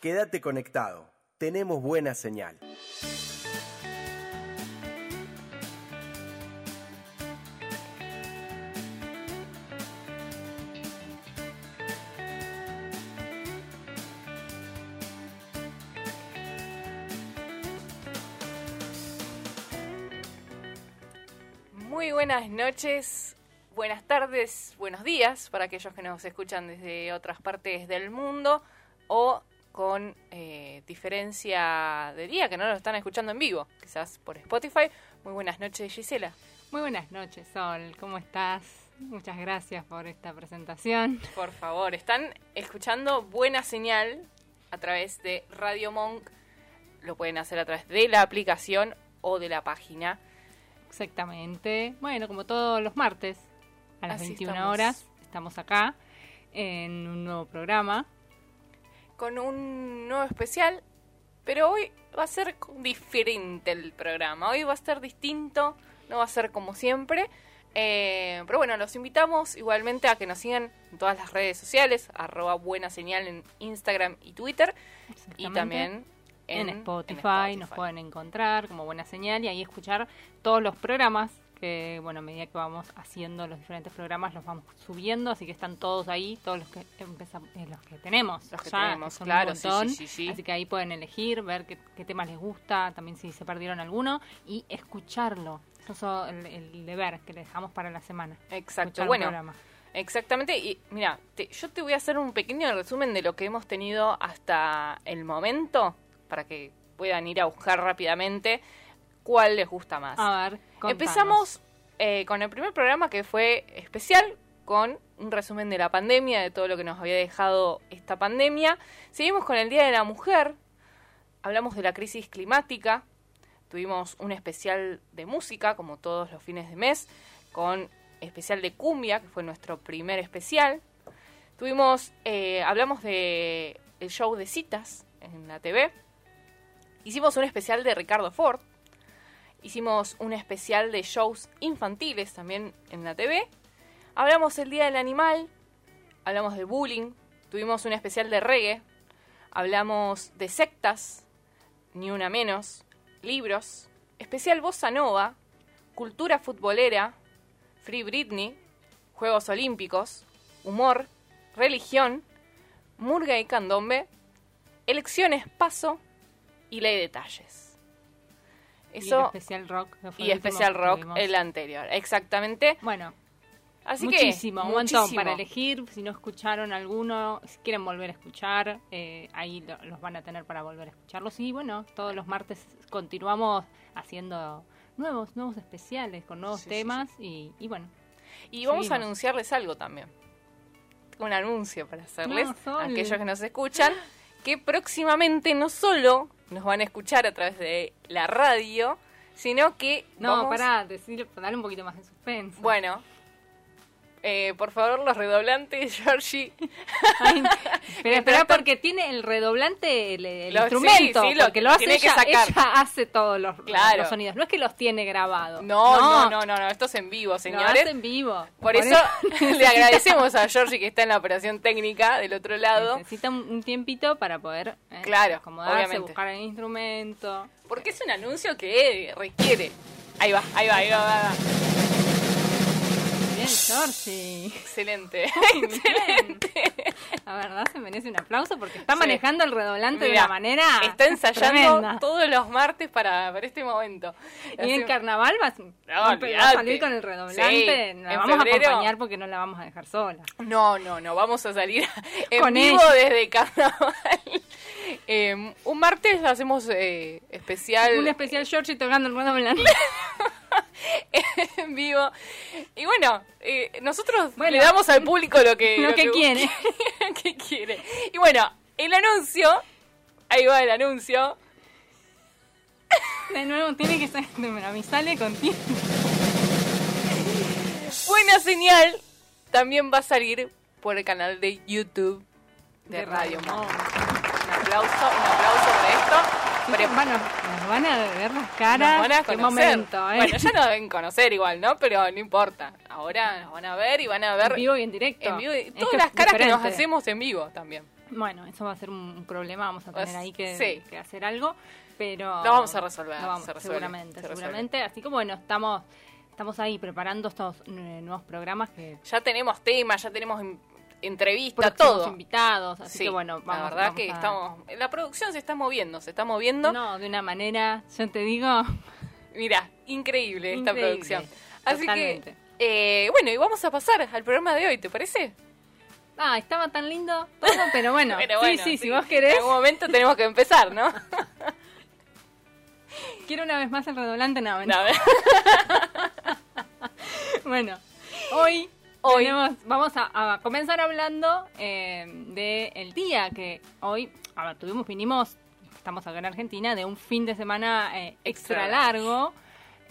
Quédate conectado. Tenemos buena señal. Muy buenas noches, buenas tardes, buenos días para aquellos que nos escuchan desde otras partes del mundo o con eh, diferencia de día, que no lo están escuchando en vivo, quizás por Spotify. Muy buenas noches, Gisela. Muy buenas noches, Sol. ¿Cómo estás? Muchas gracias por esta presentación. Por favor, están escuchando Buena Señal a través de Radio Monk. Lo pueden hacer a través de la aplicación o de la página. Exactamente. Bueno, como todos los martes, a las Así 21 estamos. horas, estamos acá en un nuevo programa. con un nuevo especial, pero hoy va a ser diferente el programa. Hoy va a ser distinto, no va a ser como siempre. Eh, pero bueno, los invitamos igualmente a que nos sigan en todas las redes sociales, arroba buena señal en Instagram y Twitter, y también en, En, en Spotify, nos pueden encontrar como buena señal y ahí escuchar todos los programas que, bueno, a medida que vamos haciendo los diferentes programas, los vamos subiendo, así que están todos ahí, todos los que empezam- eh, los que tenemos. Los que ya, tenemos, claro, sí, montón. sí, sí, sí. Así que ahí pueden elegir, ver qué, qué temas les gusta, también si se perdieron alguno, y escucharlo. Eso es el, el deber que le dejamos para la semana. Exacto, bueno. Exactamente, y mira, te- yo te voy a hacer un pequeño resumen de lo que hemos tenido hasta el momento, para que puedan ir a buscar rápidamente cuál les gusta más. A ver, contanos. Empezamos eh, con el primer programa que fue especial, con un resumen de la pandemia, de todo lo que nos había dejado esta pandemia. Seguimos con el Día de la Mujer, hablamos de la crisis climática, tuvimos un especial de música, como todos los fines de mes, con especial de cumbia, que fue nuestro primer especial. Tuvimos, eh, hablamos de el show de citas en la TV. Hicimos un especial de Ricardo Ford. Hicimos un especial de shows infantiles también en la TV. Hablamos el Día del Animal. Hablamos de bullying. Tuvimos un especial de reggae. Hablamos de sectas. Ni una menos. Libros. Especial Bossa Nova. Cultura futbolera. Free Britney. Juegos Olímpicos. Humor. Religión. Murga y candombe. Elecciones paso. Y ley de detalles. Y el Eso especial rock. y el especial rock el anterior, exactamente. Bueno, Así muchísimo, que un montón muchísimo. para elegir. Si no escucharon alguno, si quieren volver a escuchar, eh, ahí lo- los van a tener para volver a escucharlos. Y bueno, todos los martes continuamos haciendo nuevos, nuevos especiales con nuevos Sí, sí, temas. Y, y bueno, Y vamos a anunciarles algo también. Un anuncio para hacerles No, a aquellos que nos escuchan, que próximamente no solo nos van a escuchar a través de la radio, sino que no, vamos- pará, decir, un poquito más de suspenso. Bueno, eh, por favor los redoblantes, Georgie. Ay, pero espera porque tiene el redoblante, el, el Lo- instrumento, sí, sí, lo porque lo hace tiene que ella, sacar. ella hace todos los, Claro. los sonidos, no es que los tiene grabados. No, no, no, no, no, esto es en vivo, Lo señores. hace en vivo. Por eso le agradecemos a Georgie que está en la operación técnica del otro lado. Necesita un, un tiempito para poder eh, Claro, acomodarse, obviamente. buscar el instrumento. Porque es un anuncio que requiere. Ahí va, ahí va, ahí va. va, va. Bien, Georgie. Excelente. Excelente. La verdad se merece un aplauso porque está Sí. manejando el redolante de una manera Está ensayando tremenda. todos los martes para, para este momento. Y en Así- carnaval vas va a salir con el redoblante. Sí, la en vamos febrero- a acompañar porque no la vamos a dejar sola. No, no, no, vamos a salir en Con vivo ella. desde carnaval. Eh, un martes hacemos eh, especial. Un especial Georgie tocando el redoblante. En vivo. Y bueno, eh, nosotros Bueno, le damos al público lo que, lo que quiere. que quiere. Y bueno, el anuncio, ahí va el anuncio. De nuevo, tiene que ser. A mí sale contigo. Buena señal también va a salir por el canal de YouTube de, De Radio Monk. Un aplauso, un aplauso por esto. Pre- Bueno, van a ver las nos caras. van a Qué conocer. momento, ¿eh? Bueno, ya nos deben conocer igual, ¿no? Pero no importa. Ahora nos van a ver y van a ver en vivo y en directo. en vivo y todas las caras que nos hacemos en vivo también. Bueno, eso va a ser un problema, vamos a tener Pues, ahí que, sí. que hacer algo, pero... Lo vamos a resolver, Lo vamos, se resuelve, seguramente, se seguramente. Así que bueno, estamos, estamos ahí preparando estos eh, nuevos programas que... Ya tenemos temas, ya tenemos en- entrevistas, próximos todo. invitados, así Sí, que bueno, vamos, la verdad vamos que a- estamos... La producción se está moviendo, se está moviendo. No, de una manera, yo te digo... Mira, increíble esta producción. Así totalmente. que, eh, bueno, y vamos a pasar al programa de hoy, ¿te parece? Ah, estaba tan lindo todo, pero bueno, Pero sí, sí, si vos querés, En algún momento tenemos que empezar, ¿no? quiero una vez más el redoblante, no, No. Bueno, hoy, Hoy. tenemos- vamos a, a comenzar hablando eh, del día que hoy, a ver, tuvimos, vinimos, estamos acá en Argentina, de un fin de semana eh, extra Extra largo.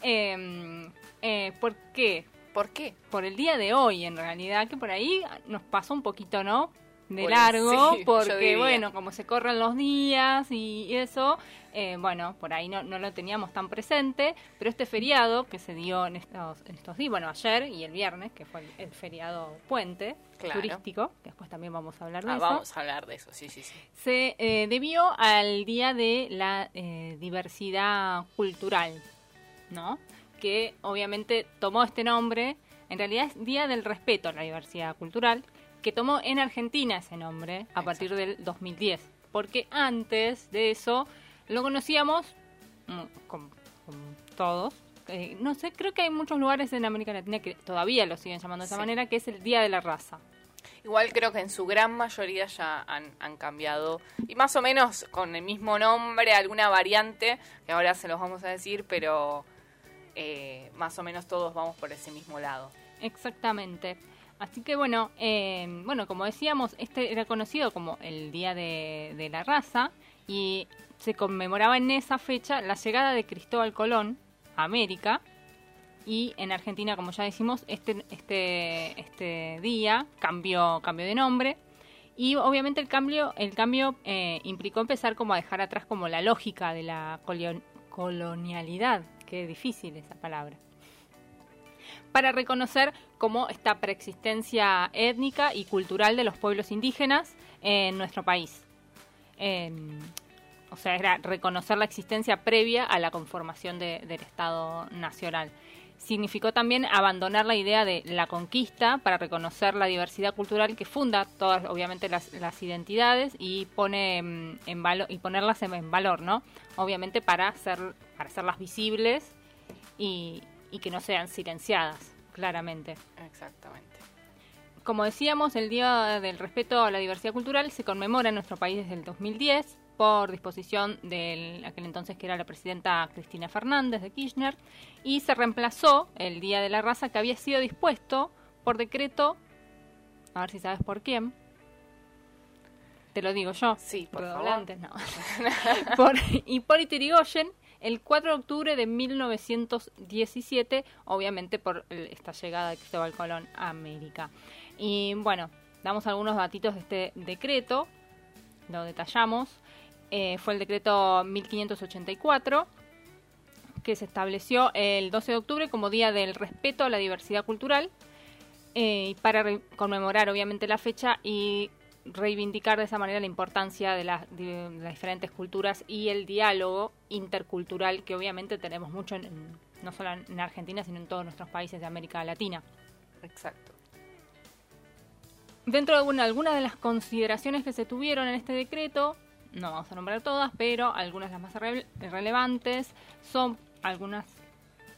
Eh, eh, ¿Por qué? ¿Por qué? Por el día de hoy, en realidad, que por ahí nos pasó un poquito, ¿no? De Pues largo, sí, porque bueno, como se corren los días y eso, eh, bueno, por ahí no, no lo teníamos tan presente, pero este feriado que se dio en estos, en estos días, bueno, ayer y el viernes, que fue el, el feriado puente Claro. turístico, que después también vamos a hablar de Ah, eso, vamos a hablar de eso, sí, sí, sí. se eh, debió al Día de la eh, Diversidad Cultural, ¿no? Que obviamente tomó este nombre, en realidad es Día del Respeto a la Diversidad Cultural, que tomó en Argentina ese nombre a partir del 2010, porque antes de eso lo conocíamos mm, como, como todos. eh, no sé, creo que hay muchos lugares en América Latina que todavía lo siguen llamando de esa Sí. manera, que es el Día de la Raza. Igual creo que en su gran mayoría ya han, han cambiado. Y más o menos con el mismo nombre, alguna variante, que ahora se los vamos a decir, pero eh, más o menos todos vamos por ese mismo lado. Exactamente. Así que bueno, eh, bueno, como decíamos, este era conocido como el Día de, de la Raza y se conmemoraba en esa fecha la llegada de Cristóbal Colón a América y en Argentina, como ya decimos, este, este, este día cambió, cambió de nombre. Y obviamente el cambio, el cambio eh, implicó empezar como a dejar atrás como la lógica de la colon- colonialidad, qué difícil esa palabra. Para reconocer como esta preexistencia étnica y cultural de los pueblos indígenas en nuestro país. Eh, o sea, era reconocer la existencia previa a la conformación de- del Estado Nacional. Significó también abandonar la idea de la conquista para reconocer la diversidad cultural que funda todas, obviamente, las, las identidades y pone mm, en valor y ponerlas en, en valor, ¿no? Obviamente para hacer, para hacerlas visibles y, y que no sean silenciadas, claramente. Exactamente. Como decíamos, el Día del Respeto a la Diversidad Cultural se conmemora en nuestro país desde el 2010 por disposición de aquel entonces que era la presidenta Cristina Fernández de Kirchner y se reemplazó el Día de la Raza que había sido dispuesto por decreto, a ver si sabes por quién, te lo digo yo, Sí, por Redoblantes, no. por, y por Irigoyen el 4 de octubre de 1917, obviamente por esta llegada de Cristóbal Colón a América. Y bueno, damos algunos datitos de este decreto, lo detallamos. Eh, fue el decreto 1584 que se estableció el 12 de octubre como Día del Respeto a la Diversidad Cultural eh, y para conmemorar obviamente la fecha y reivindicar de esa manera la importancia de, las- de las diferentes culturas y el diálogo intercultural que obviamente tenemos mucho en- en- no solo en Argentina sino en todos nuestros países de América Latina. Exacto. Dentro de algunas de las consideraciones que se tuvieron en este decreto, no vamos a nombrar todas, pero algunas de las más rele- relevantes son algunas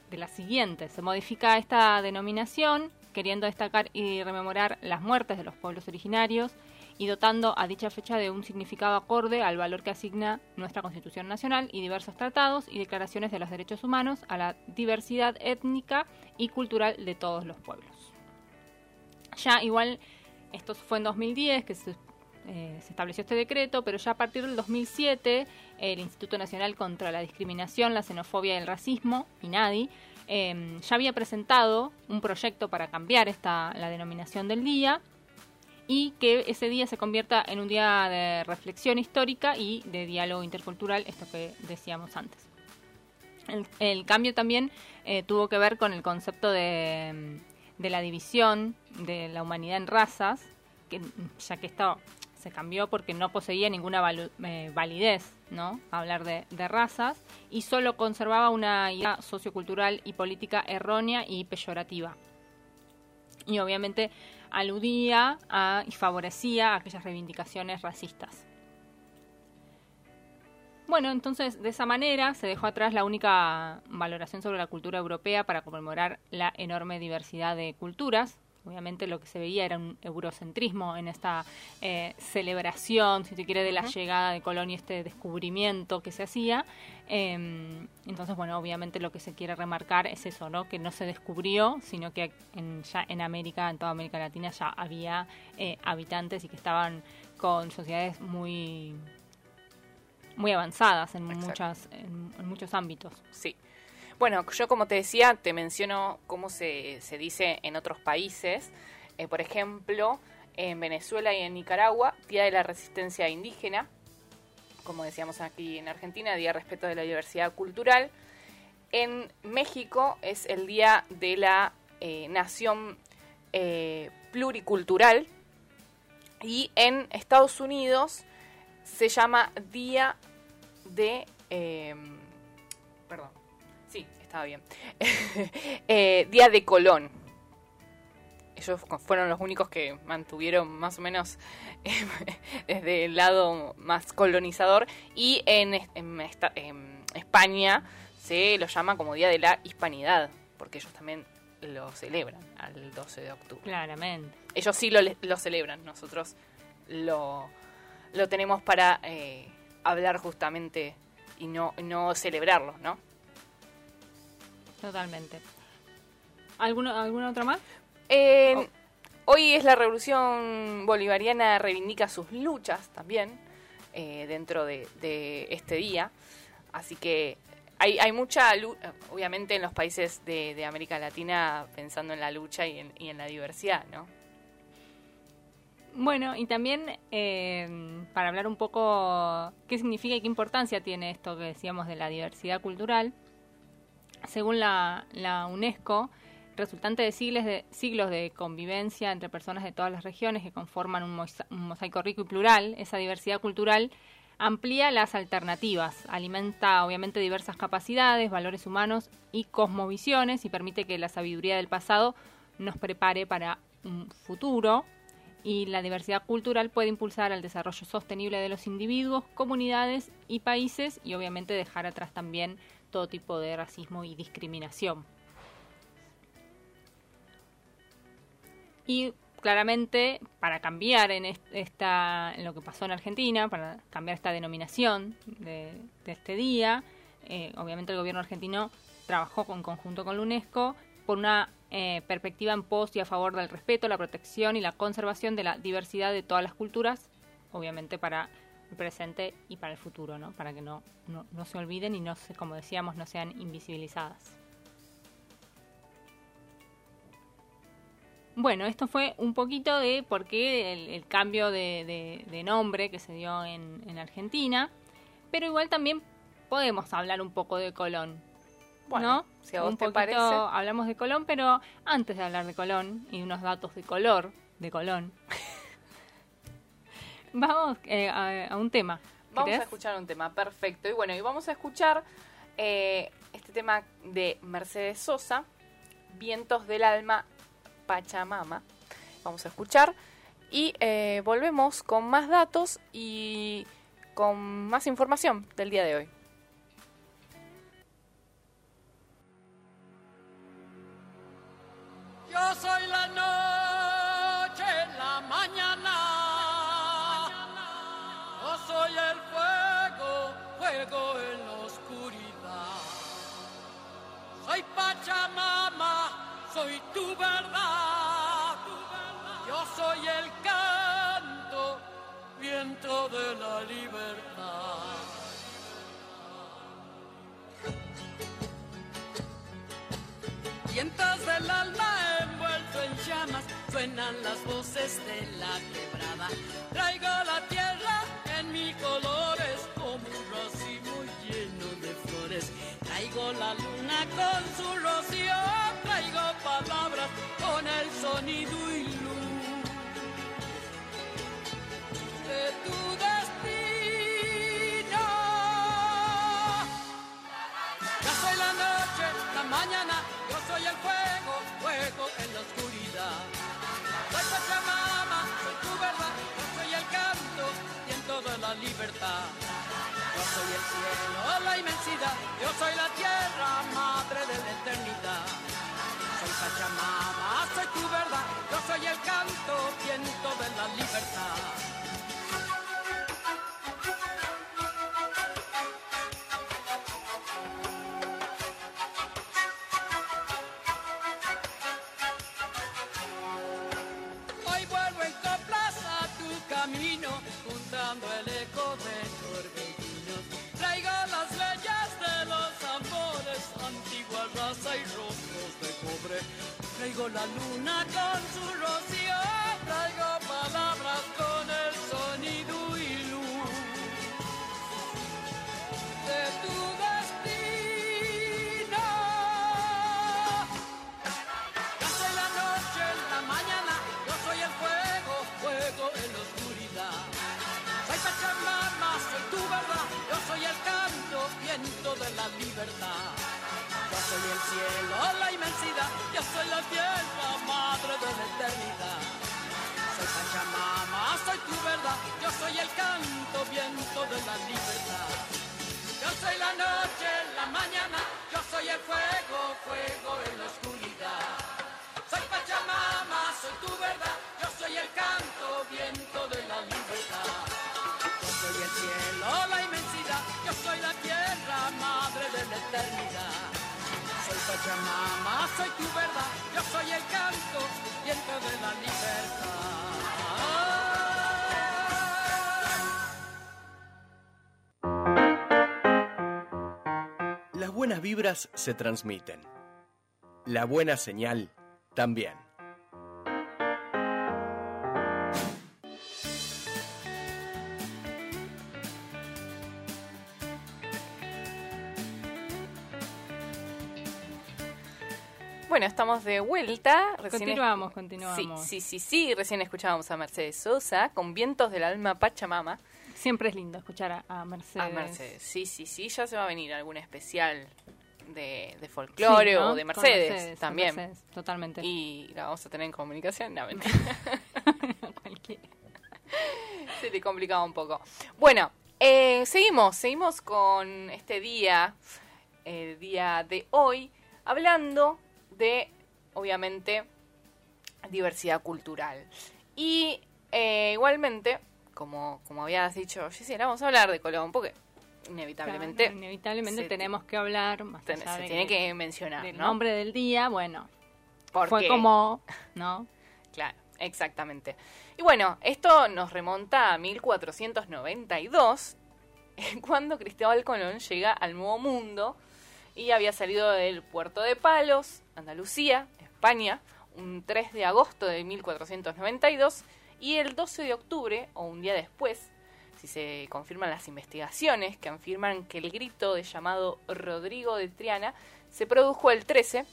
de las siguientes. Se modifica esta denominación queriendo destacar y rememorar las muertes de los pueblos originarios y dotando a dicha fecha de un significado acorde al valor que asigna nuestra Constitución Nacional y diversos tratados y declaraciones de los derechos humanos a la diversidad étnica y cultural de todos los pueblos. Ya igual, esto fue en 2010 que se, eh, se estableció este decreto, pero ya a partir del 2007 el Instituto Nacional contra la Discriminación, la Xenofobia y el Racismo, INADI, eh, ya había presentado un proyecto para cambiar esta, la denominación del día y que ese día se convierta en un día de reflexión histórica y de diálogo intercultural, esto que decíamos antes. El, cambio también eh, tuvo que ver con el concepto de, la división de la humanidad en razas, que, ya que esto se cambió porque no poseía ninguna eh, validez, ¿no? Hablar de, razas y solo conservaba una idea sociocultural y política errónea y peyorativa. Y obviamente aludía a, y favorecía aquellas reivindicaciones racistas. Bueno, entonces de esa manera se dejó atrás la única valoración sobre la cultura europea para conmemorar la enorme diversidad de culturas, Obviamente lo que se veía era un eurocentrismo en esta eh, celebración, si se quiere, de la llegada de Colón y este descubrimiento que se hacía. Em, entonces, bueno, obviamente lo que se quiere remarcar es eso, ¿no? Que no se descubrió, sino que en, ya en América, en toda América Latina, ya había eh, habitantes y que estaban con sociedades muy muy avanzadas en, muchas, en muchos ámbitos. Sí. Bueno, yo como te decía, te menciono cómo se, se dice en otros países. Eh, por ejemplo, en Venezuela y en Nicaragua, Día de la Resistencia Indígena. Como decíamos aquí en Argentina, Día de Respeto de la Diversidad Cultural. En México es el Día de la eh, Nación eh, Pluricultural. Y en Estados Unidos se llama Día de... perdón estaba bien. Eh, Día de Colón. Ellos fueron los únicos que mantuvieron más o menos desde el lado más colonizador. Y en, España se lo llama como Día de la Hispanidad, porque ellos también lo celebran al 12 de octubre. Claramente. Ellos sí lo, celebran, nosotros lo, lo tenemos para eh, hablar justamente y no, no celebrarlo, ¿no? Totalmente. ¿Alguna, ¿Alguna otra más? Oh. Hoy es la revolución bolivariana, reivindica sus luchas también eh, dentro de, este día. Así que hay, hay mucha, obviamente en los países de, América Latina pensando en la lucha y en, y en la diversidad, ¿no? Bueno, y también eh, para hablar un poco qué significa y qué importancia tiene esto que decíamos de la diversidad cultural, según la, UNESCO, resultante de siglos, de convivencia entre personas de todas las regiones que conforman un, mosaico rico y plural, esa diversidad cultural amplía las alternativas, alimenta obviamente diversas capacidades, valores humanos y cosmovisiones y permite que la sabiduría del pasado nos prepare para un futuro y la diversidad cultural puede impulsar al desarrollo sostenible de los individuos, comunidades y países y obviamente dejar atrás también todo tipo de racismo y discriminación. Y claramente para cambiar en, esta, en lo que pasó en Argentina, para cambiar esta denominación de, este día, eh, obviamente el gobierno argentino trabajó en conjunto con la UNESCO por una eh, perspectiva en pos y a favor del respeto, la protección y la conservación de la diversidad de todas las culturas, obviamente para el presente y para el futuro, ¿no? Para que no, no, se olviden y no se, como decíamos, no sean invisibilizadas. Bueno, esto fue un poquito de por qué el, cambio de, nombre que se dio en, en, Argentina, pero igual también podemos hablar un poco de Colón. Bueno, si a vos un te poquito hablamos de Colón, pero antes de hablar de Colón y unos datos de color de Colón, Vamos eh, a, un tema. Vamos a escuchar un tema, perfecto. Y bueno, y vamos a escuchar eh, este tema de Mercedes Sosa, Vientos del Alma, Pachamama. Vamos a escuchar y eh, volvemos con más datos y con más información del día de hoy. Yo soy la noche, la luna Pachamama, soy tu verdad, yo soy el canto, viento de la libertad. Las buenas vibras se transmiten. La buena señal también. Estamos de vuelta. Recién Continuamos, es- continuamos. Sí, sí, sí, sí. Recién escuchábamos a Mercedes Sosa con Vientos del Alma Pachamama. Siempre es lindo escuchar a, Mercedes. A Mercedes. Sí, sí, sí. Ya se va a venir algún especial de, de folclore Sí, ¿no? o de Mercedes, también. Mercedes, totalmente. Y la vamos a tener en comunicación. No, mentira. Se le complicaba un poco. Bueno, eh, seguimos, seguimos con este día, el día de hoy, hablando de, obviamente, diversidad cultural. Y eh, igualmente, como, como habías dicho, Gisela, vamos a hablar de Colón, porque inevitablemente Claro, inevitablemente tenemos que hablar más ten- se de tiene que mencionar, del ¿no? nombre del día, bueno, Porque- fue como, ¿no? Claro, exactamente. Y bueno, esto nos remonta a 1492, cuando Cristóbal Colón llega al Nuevo Mundo y había salido del puerto de Palos, Andalucía, España, un 3 de agosto de 1492 y el 12 de octubre, o un día después, si se confirman las investigaciones que afirman que el grito de llamado Rodrigo de Triana se produjo el 13,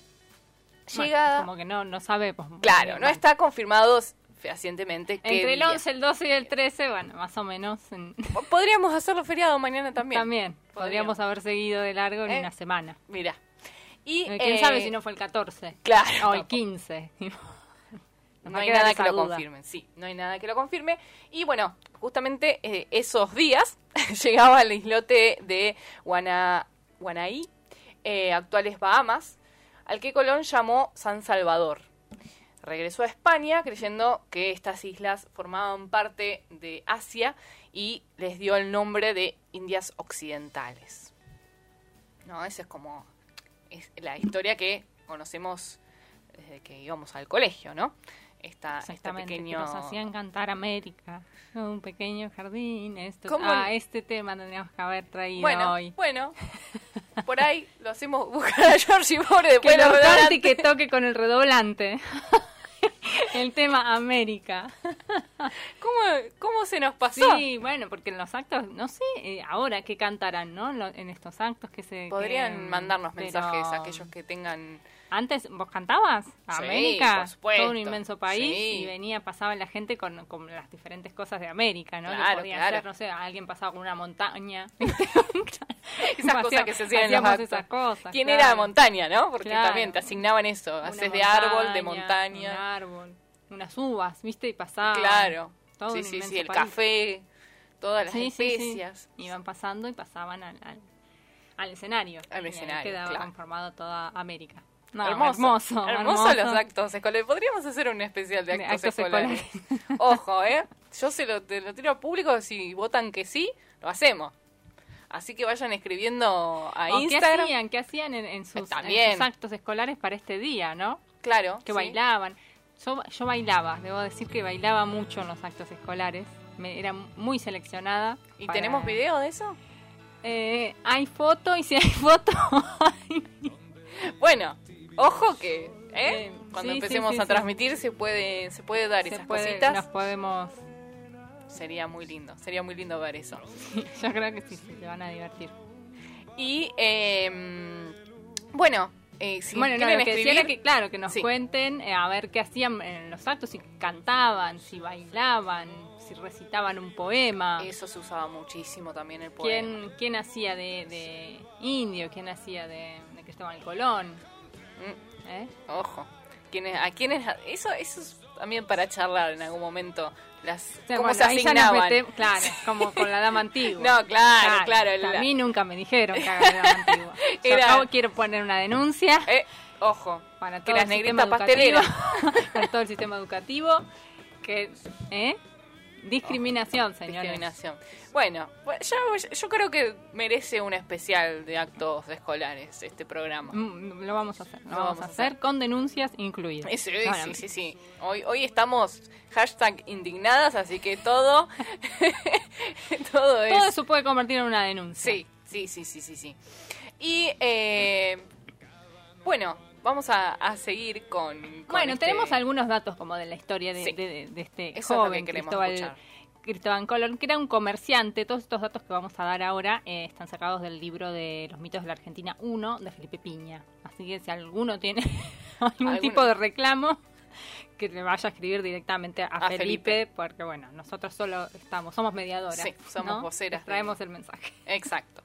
Bueno, llegada... como que no, no sabemos. Claro, no está confirmado fehacientemente qué Entre el día. 11, el 12 y el 13, bueno, más o menos. en- Podríamos hacerlo feriado mañana también. También. Podríamos haber seguido de largo en ¿Eh? una semana. Mira. Y Eh, ¿Quién eh, sabe si no fue el 14? Claro. O el tampoco. 15. No hay nada que lo duda. confirmen, sí, no hay nada que lo confirme. Y bueno, justamente eh, esos días llegaba al islote de Guana, Guanaí, eh, actuales Bahamas, al que Colón llamó San Salvador. Regresó a España creyendo que estas islas formaban parte de Asia y les dio el nombre de Indias Occidentales. No, esa es como es la historia que conocemos desde que íbamos al colegio, ¿no? esta, este que pequeño... nos hacían cantar América, un pequeño jardín, esto, ¿Cómo? ah, este tema tendríamos que haber traído Bueno, hoy. bueno, por ahí lo hacemos buscar a Georgie Pobre después Que lo cante que toque con el redoblante. el tema América. ¿Cómo, ¿Cómo se nos pasó? Sí, bueno, porque en los actos, no sé, eh, ahora qué cantarán, ¿no? Lo- En estos actos que se... Podrían que- mandarnos pero mensajes a aquellos que tengan... Antes, ¿vos cantabas? Sí, América, por supuesto. todo un inmenso país, Sí. y venía, pasaba la gente con, con las diferentes cosas de América, ¿no? Que Claro, podía claro. ser, no sé, alguien pasaba con una montaña. Esas cosas que se hacían en los esas cosas. ¿Quién claro. era montaña, no? Porque también te asignaban eso. Una Haces de árbol, de Un montaña. árbol, unas uvas, ¿viste? Y pasaba. Claro. todo sí, un sí, sí. El país. café, todas las especias. Iban pasando y pasaban al, al, al escenario. Al escenario, quedaba claro. conformado toda América. No, hermoso, hermoso, hermoso los actos escolares. Podríamos hacer un especial de De actos, escolares. Ojo, ¿eh? Yo se lo, te lo tiro al público. Si votan que sí, lo hacemos. Así que vayan escribiendo a ¿O ¿Qué Instagram. hacían? ¿Qué hacían en, en sus, en También. sus actos escolares para este día, no? Claro. Que sí. bailaban. Yo, yo bailaba, debo decir que bailaba mucho en los actos escolares. Me, era muy seleccionada. ¿Y para- tenemos video de eso? Eh, hay foto y si hay foto. Bueno, ojo que, ¿eh? Cuando sí, empecemos sí, a transmitir se puede se puede dar se esas puede- cositas. nos podemos. Sería muy lindo, sería muy lindo ver eso. Yo creo que sí, se van a divertir. Y eh, bueno, eh, si bueno, no, quieren lo que escribir, que, claro, que nos cuenten eh, a ver qué hacían en los actos, si cantaban, si bailaban, si recitaban un poema. eso se usaba muchísimo también el poema. ¿Quién, quién hacía de, de indio? ¿Quién hacía de, de Cristóbal Colón? Mm, ¿Eh? ojo, ¿Quiénes, a quiénes eso eso es también para charlar en algún momento las O sea, cómo se asignaban. claro, como con la dama antigua. No, claro, claro, A la- mí nunca me dijeron que haga la dama antigua. Yo Era- acabo- quiero poner una denuncia Eh, ojo, para que todo las el negritas pasteleras. para todo el sistema educativo, que ¿eh? Discriminación, señores. discriminación. Bueno, pues ya- yo creo que merece un especial de actos escolares este programa. Mm, Lo vamos a hacer, lo Lo vamos, vamos a hacer, hacer. con denuncias incluidas. Sí, sí, sí. Hoy, hoy estamos hashtag indignadas, así que todo, todo es... Todo eso puede convertir en una denuncia. Sí, sí, sí, sí, sí, sí. Y eh, bueno, vamos a, a seguir con... con Bueno, este- tenemos algunos datos como de la historia de, Sí. de- de- de este Eso es lo joven que Cristóbal, escuchar. Cristóbal Colón, que era un comerciante. Todos estos datos que vamos a dar ahora eh, están sacados del libro de Los mitos de la Argentina 1 de Felipe Piña. Así que si alguno tiene algún Alguno. tipo de reclamo, que le vaya a escribir directamente a, A Felipe, Felipe. porque bueno, nosotros solo estamos, somos mediadoras. Sí, somos ¿no? voceras Les Traemos el mensaje. Exacto.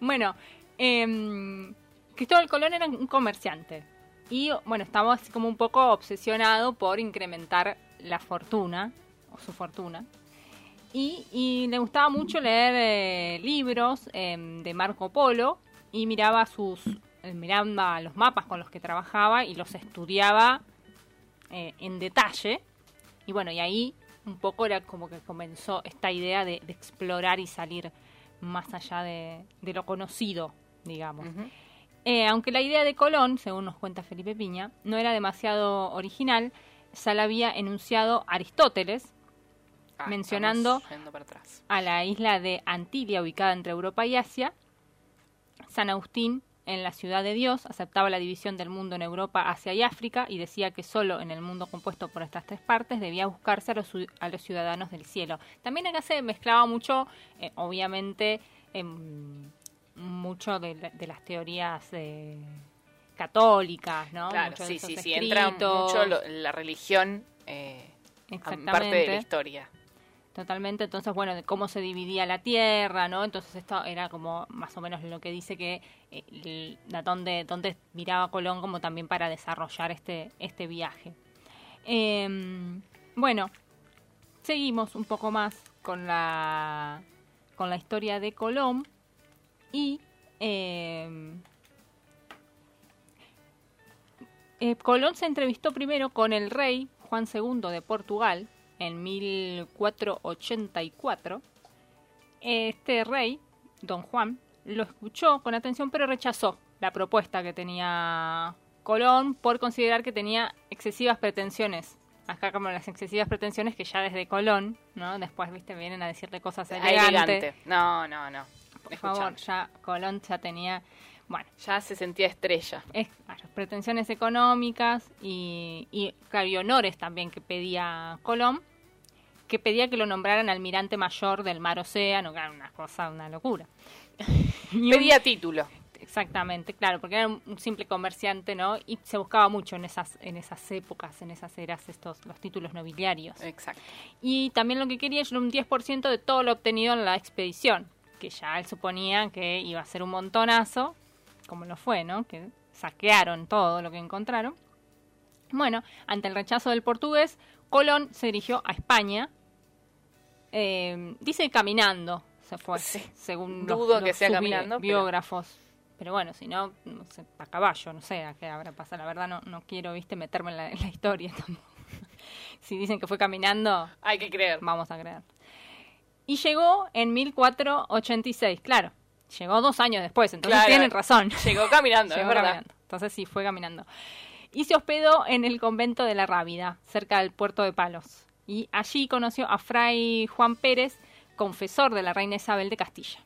Bueno, em, Cristóbal Colón era un comerciante y bueno, estaba así como un poco obsesionado por incrementar la fortuna, o su fortuna. Y, y le gustaba mucho leer eh, libros em, de Marco Polo y miraba sus eh, miraba los mapas con los que trabajaba y los estudiaba eh, en detalle. Y bueno, y ahí un poco era como que comenzó esta idea de, de explorar y salir más allá de, de lo conocido, digamos. Ujú. Eh, aunque la idea de Colón, según nos cuenta Felipe Piña, no era demasiado original, ya la había enunciado Aristóteles Ah, Mencionando- para atrás. a la isla de Antilia, ubicada entre Europa y Asia. San Agustín, en la ciudad de Dios, aceptaba la división del mundo en Europa, Asia y África y decía que solo en el mundo compuesto por estas tres partes debía buscarse a los, ciu- a los ciudadanos del cielo. También acá se mezclaba mucho, eh, obviamente, em, mucho de, la- de las teorías eh, católicas, ¿no? Claro, Muchos de sí, esos sí, sí. Entra mucho lo- la religión eh, parte de la historia. Totalmente, entonces, bueno, de cómo se dividía la tierra, ¿no? Entonces esto era como más o menos lo que dice que eh, la donde, donde miraba Colón como también para desarrollar este, este viaje. Em, bueno, seguimos un poco más con la, con la historia de Colón y em, eh, Colón se entrevistó primero con el rey Juan II de Portugal en 1484. Este rey, don Juan, lo escuchó con atención pero rechazó la propuesta que tenía Colón por considerar que tenía excesivas pretensiones. Acá como las excesivas pretensiones que ya desde Colón, ¿no? Después, viste, vienen a decirle cosas elegantes. elegante. No, no, no. Por Escuchame. favor, ya Colón ya tenía, bueno, Ya se sentía estrella. es, claro, pretensiones económicas y, y, claro, y honores también que pedía Colón, que pedía que lo nombraran almirante mayor del mar océano, que era una cosa, una locura. Y un- Pedía título. Exactamente, claro, porque era un un simple comerciante, ¿no? Y se buscaba mucho en esas, en esas épocas, en esas eras, estos, los títulos nobiliarios. Exacto. Y también lo que quería era un 10% de todo lo obtenido en la expedición, que ya él suponía que iba a ser un montonazo, como lo fue, ¿no? Que saquearon todo lo que encontraron. Bueno, ante el rechazo del portugués, Colón se dirigió a España. Eh, dice caminando se fue, Sí. según Dudo los, que sea caminando, pero- biógrafos. Pero bueno, si no, no sé, a caballo, no sé a qué habrá pasado. La verdad no, no quiero, viste, meterme en la, en la historia tampoco. si dicen que fue caminando, Hay que creer. vamos a creer. Y llegó en 1486, claro. Llegó dos años después, entonces Claro. tienen razón. Llegó caminando, Llegó es verdad. caminando. Entonces sí, fue caminando. Y se hospedó en el convento de la Rábida, cerca del puerto de Palos. Y allí conoció a Fray Juan Pérez, confesor de la reina Isabel de Castilla.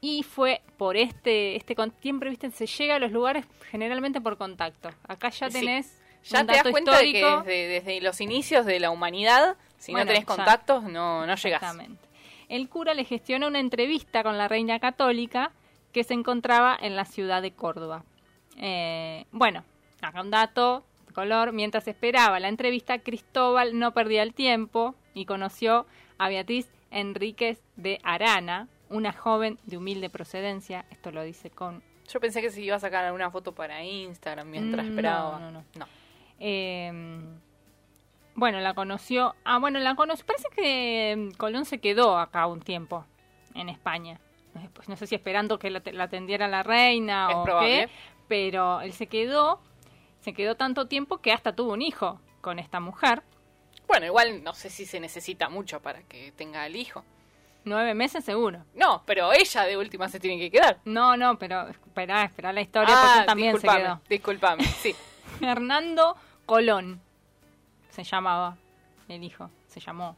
Y fue por este, este siempre, viste, se llega a los lugares generalmente por contacto. Acá ya Sí. tenés Ya un te das dato cuenta de que histórico. desde, desde los inicios de la humanidad, si Bueno, no tenés ya. contactos, no, no llegás. Exactamente. El cura le gestionó una entrevista con la reina católica que se encontraba en la ciudad de Córdoba. Eh, bueno, acá un dato de color. Mientras esperaba la entrevista, Cristóbal no perdía el tiempo y conoció a Beatriz Enríquez de Arana, una joven de humilde procedencia. Esto lo dice con Yo pensé que se iba a sacar alguna foto para Instagram mientras Mm, esperaba. no, no, no. No. Eh, bueno, la conoció. Ah, bueno, la conoció. Parece que mm, Colón se quedó acá un tiempo, en España. Pues no sé si esperando que la, te- la atendiera la reina Es o probable. qué, pero él se quedó, se quedó tanto tiempo que hasta tuvo un hijo con esta mujer. Bueno, igual no sé si se necesita mucho para que tenga el hijo. Nueve meses seguro. No, pero ella de última se tiene que quedar. No, no, pero esperá, esperá la historia ah, porque él también se quedó. disculpame, sí. Hernando Colón se llamaba el hijo, se llamó.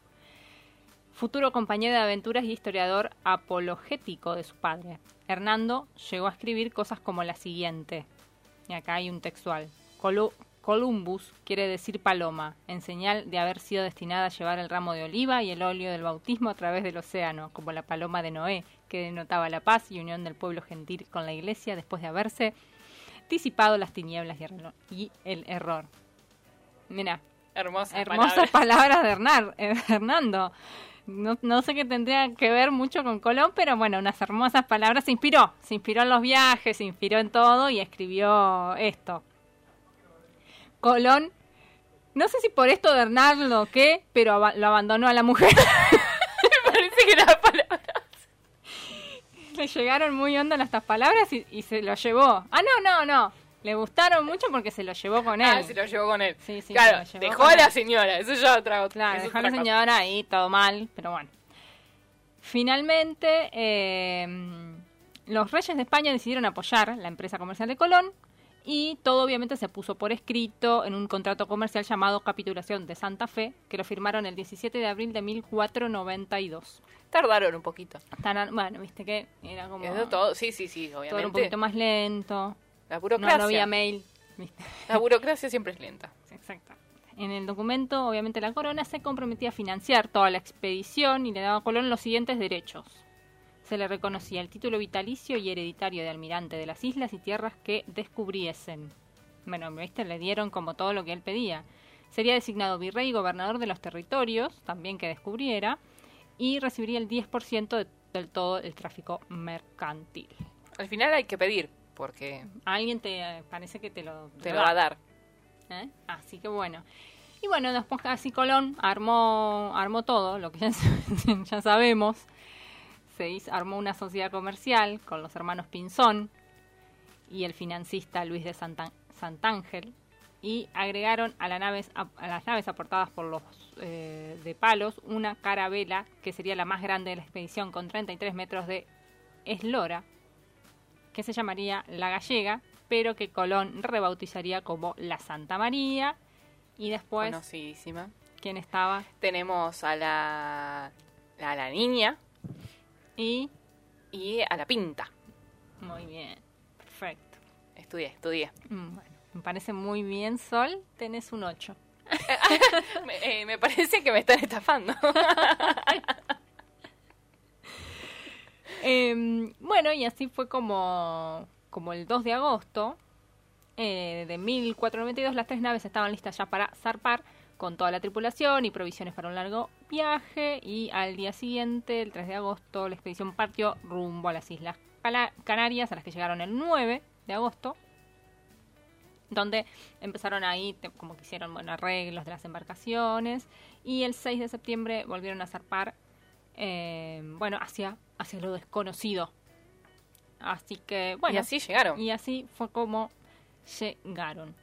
Futuro compañero de aventuras y historiador apologético de su padre. Hernando llegó a escribir cosas como la siguiente. Y acá hay un textual. Colu- Columbus quiere decir paloma, en señal de haber sido destinada a llevar el ramo de oliva y el óleo del bautismo a través del océano, como la paloma de Noé, que denotaba la paz y unión del pueblo gentil con la iglesia después de haberse disipado las tinieblas y el, error- y el error. Mira, Hermosa. hermosas palabras de Hernar- eh, Hernando. No, no sé qué tendría que ver mucho con Colón, pero bueno, unas hermosas palabras. Se inspiró, se inspiró en los viajes, se inspiró en todo y escribió esto. Colón, no sé si por esto de Hernando o qué, pero lo abandonó a la mujer. Parece que era palabra. Le llegaron muy hondas estas palabras y, y se lo llevó. Ah, no, no, no. Le gustaron mucho porque se lo llevó con él. Ah, se lo llevó con él. Sí, sí, claro, se lo llevó dejó a la señora. Eso ya otra. Claro, dejó a la señora ahí todo mal, pero bueno. Finalmente, eh, los reyes de España decidieron apoyar la empresa comercial de Colón y todo obviamente se puso por escrito en un contrato comercial llamado Capitulación de Santa Fe, que lo firmaron el 17 de abril de 1492. Tardaron un poquito. Tan- bueno, viste que era como Eso todo, sí, sí, sí, todo era un obviamente. poquito más lento, La no, burocracia. no había mail. La burocracia siempre es lenta. Exacto. En el documento, obviamente, la corona se comprometía a financiar toda la expedición y le daba a Colón los siguientes derechos. Se le reconocía el título vitalicio y hereditario de almirante de las islas y tierras que descubriesen. Bueno, ¿viste? le dieron como todo lo que él pedía. Sería designado virrey y gobernador de los territorios, también que descubriera, y recibiría el 10% de- del todo el tráfico mercantil. Al final hay que pedir, porque Alguien te eh, parece que te lo, te lo va a dar. ¿eh? Así que bueno. Y bueno, después casi Colón armó, armó todo, lo que ya, ya sabemos. Se hizo, armó una sociedad comercial con los hermanos Pinzón y el financista Luis de Santángel. Y agregaron a, la naves, a, a las naves aportadas por los eh, de palos una carabela que sería la más grande de la expedición con 33 metros de eslora, que se llamaría La Gallega pero que Colón rebautizaría como la Santa María. Y después, Conocidísima. ¿quién estaba? Tenemos a la, a la niña Y. y a la pinta. Muy bien, perfecto. Estudié, estudié. Mm, Bueno, me parece muy bien, Sol. Tenés un 8. me, eh, me parece que me están estafando. Em, bueno, y así fue como, como el 2 de agosto eh, de 1492 las tres naves estaban listas ya para zarpar con toda la tripulación y provisiones para un largo viaje. Y al día siguiente, el 3 de agosto, la expedición partió rumbo a las Islas Canarias, a las que llegaron el 9 de agosto, donde empezaron ahí, como que hicieron bueno, arreglos de las embarcaciones, y el 6 de septiembre volvieron a zarpar, eh, bueno, hacia, hacia lo desconocido. Así que, bueno, y así llegaron. y así fue como llegaron.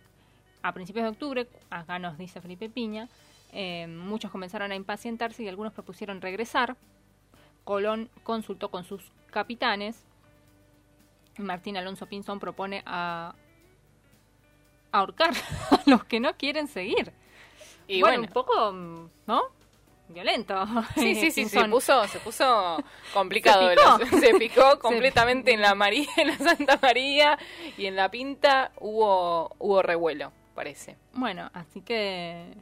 A principios de octubre, acá nos dice Felipe Piña, eh, muchos comenzaron a impacientarse y algunos propusieron regresar. Colón consultó con sus capitanes. Martín Alonso Pinzón propone a ahorcar a los que no quieren seguir. y bueno, bueno, un poco, ¿no? Violento. sí, sí, sí, se puso, se puso complicado. Se picó. el- Se picó completamente en la María, en la Santa María y en la Pinta hubo, hubo revuelo, parece. Bueno, así que.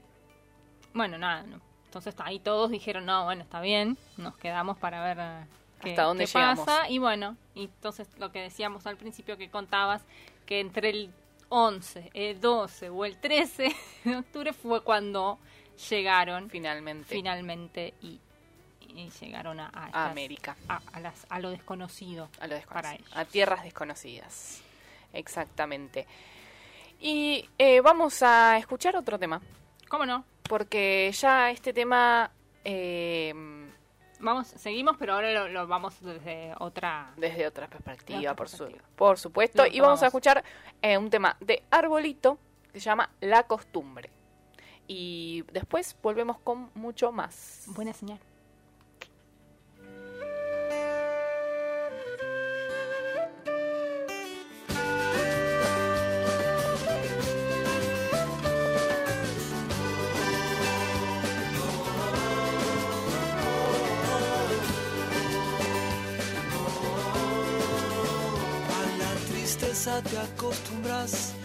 Bueno, nada. no. Entonces ahí todos dijeron, no, bueno, está bien, nos quedamos para ver eh, qué, Hasta dónde qué llegamos. pasa. Y bueno, y entonces lo que decíamos al principio que contabas, que entre el 11, el 12 o el 13 de octubre fue cuando llegaron Finalmente finalmente y, y llegaron a, a a América, a, a las, a lo desconocido. a lo para desconocido, ellos. a tierras desconocidas. Exactamente. Y eh, vamos a escuchar otro tema, ¿Cómo no? porque ya este tema eh, Vamos, seguimos, pero ahora lo, lo vamos desde otra... desde otra perspectiva, Otra por, su- perspectiva. por supuesto. Y vamos a tomamos. escuchar eh, un tema de Arbolito que se llama La Costumbre. Y después volvemos con mucho más. Buena señal. A la tristeza te acostumbras,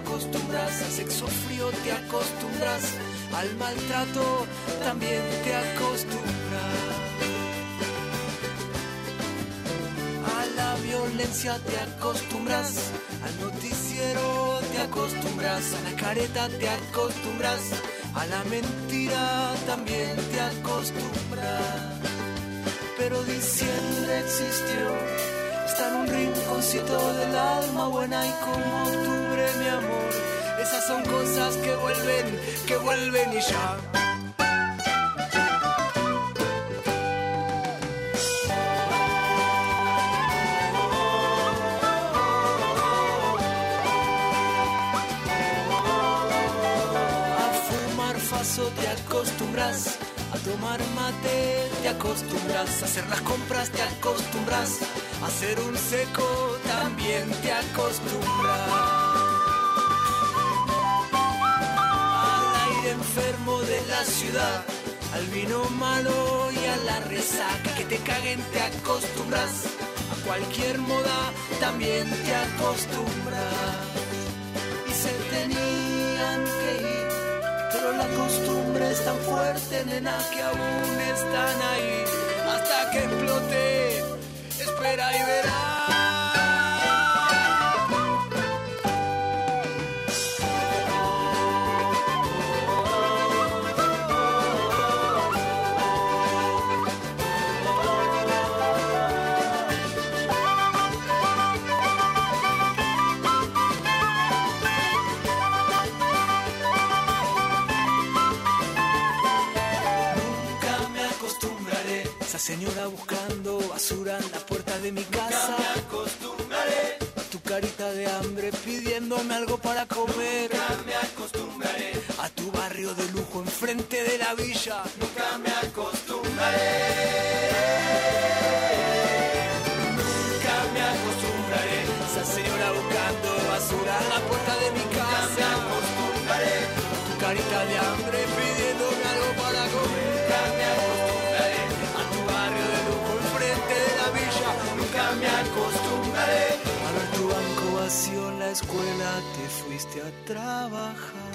Acostumbras, al sexo frío te acostumbras, al maltrato también te acostumbras. A la violencia te acostumbras, al noticiero te acostumbras, a la careta te acostumbras, a la mentira también te acostumbras pero diciembre existió. Está en un rinconcito del alma buena y como mi amor. Esas son cosas que vuelven, que vuelven y ya. A fumar faso te acostumbras, a tomar mate te acostumbras, a hacer las compras te acostumbras, a hacer un seco también te acostumbras. Enfermo de la ciudad, al vino malo y a la resaca que te caguen te acostumbras, a cualquier moda también te acostumbras y se tenían que ir. Pero la costumbre es tan fuerte, nena, que aún están ahí. Hasta que explote, espera y verás. Señora buscando basura en la puerta de mi casa. Nunca me acostumbraré a tu carita de hambre pidiéndome algo para comer. Nunca me acostumbraré a tu barrio de lujo enfrente de la villa. Nunca me acostumbraré. Nunca me acostumbraré. Esa señora buscando basura en la puerta de mi casa. Nunca me acostumbraré a tu carita de hambre pidiéndome algo para comer. Nunca me acostumbraré me acostumbraré a ver tu banco vacío en la escuela. Te fuiste a trabajar.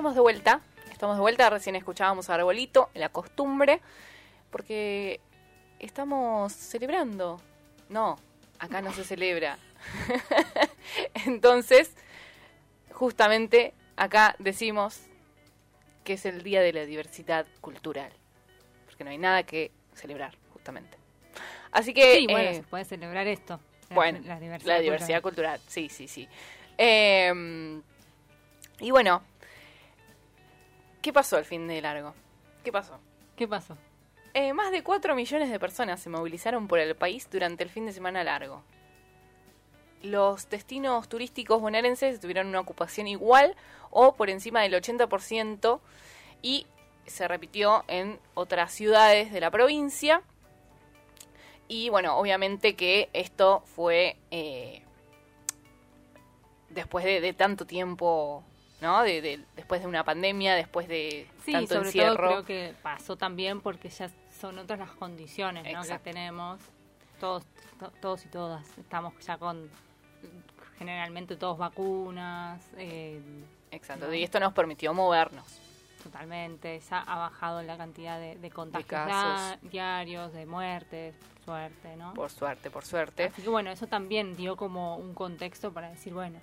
estamos de vuelta. Estamos de vuelta, recién escuchábamos a Arbolito, la costumbre, porque estamos celebrando. No, acá no se celebra. Entonces, justamente acá decimos que es el Día de la Diversidad Cultural, porque no hay nada que celebrar, justamente. Así que... Sí, bueno, eh, se puede celebrar esto. Bueno, la, diversidad, la diversidad cultural. cultural. sí, sí, sí. Eh, y bueno, ¿Qué pasó al fin de largo? ¿Qué pasó? ¿Qué pasó? Eh, más de 4 millones de personas se movilizaron por el país durante el fin de semana largo. Los destinos turísticos bonaerenses tuvieron una ocupación igual o por encima del 80% y se repitió en otras ciudades de la provincia. Y bueno, obviamente que esto fue eh, después de, tanto tiempo ¿no? De, después de una pandemia, después de sí, tanto sobre encierro. Todo creo que pasó también porque ya son otras las condiciones ¿no? que tenemos. Todos, todos y todas estamos ya con generalmente todos vacunas. Eh, Exacto, y esto nos permitió movernos. Totalmente, ya ha bajado la cantidad de, contagios diarios, de muertes, suerte, ¿no? Por suerte, por suerte. Así que bueno, eso también dio como un contexto para decir, bueno,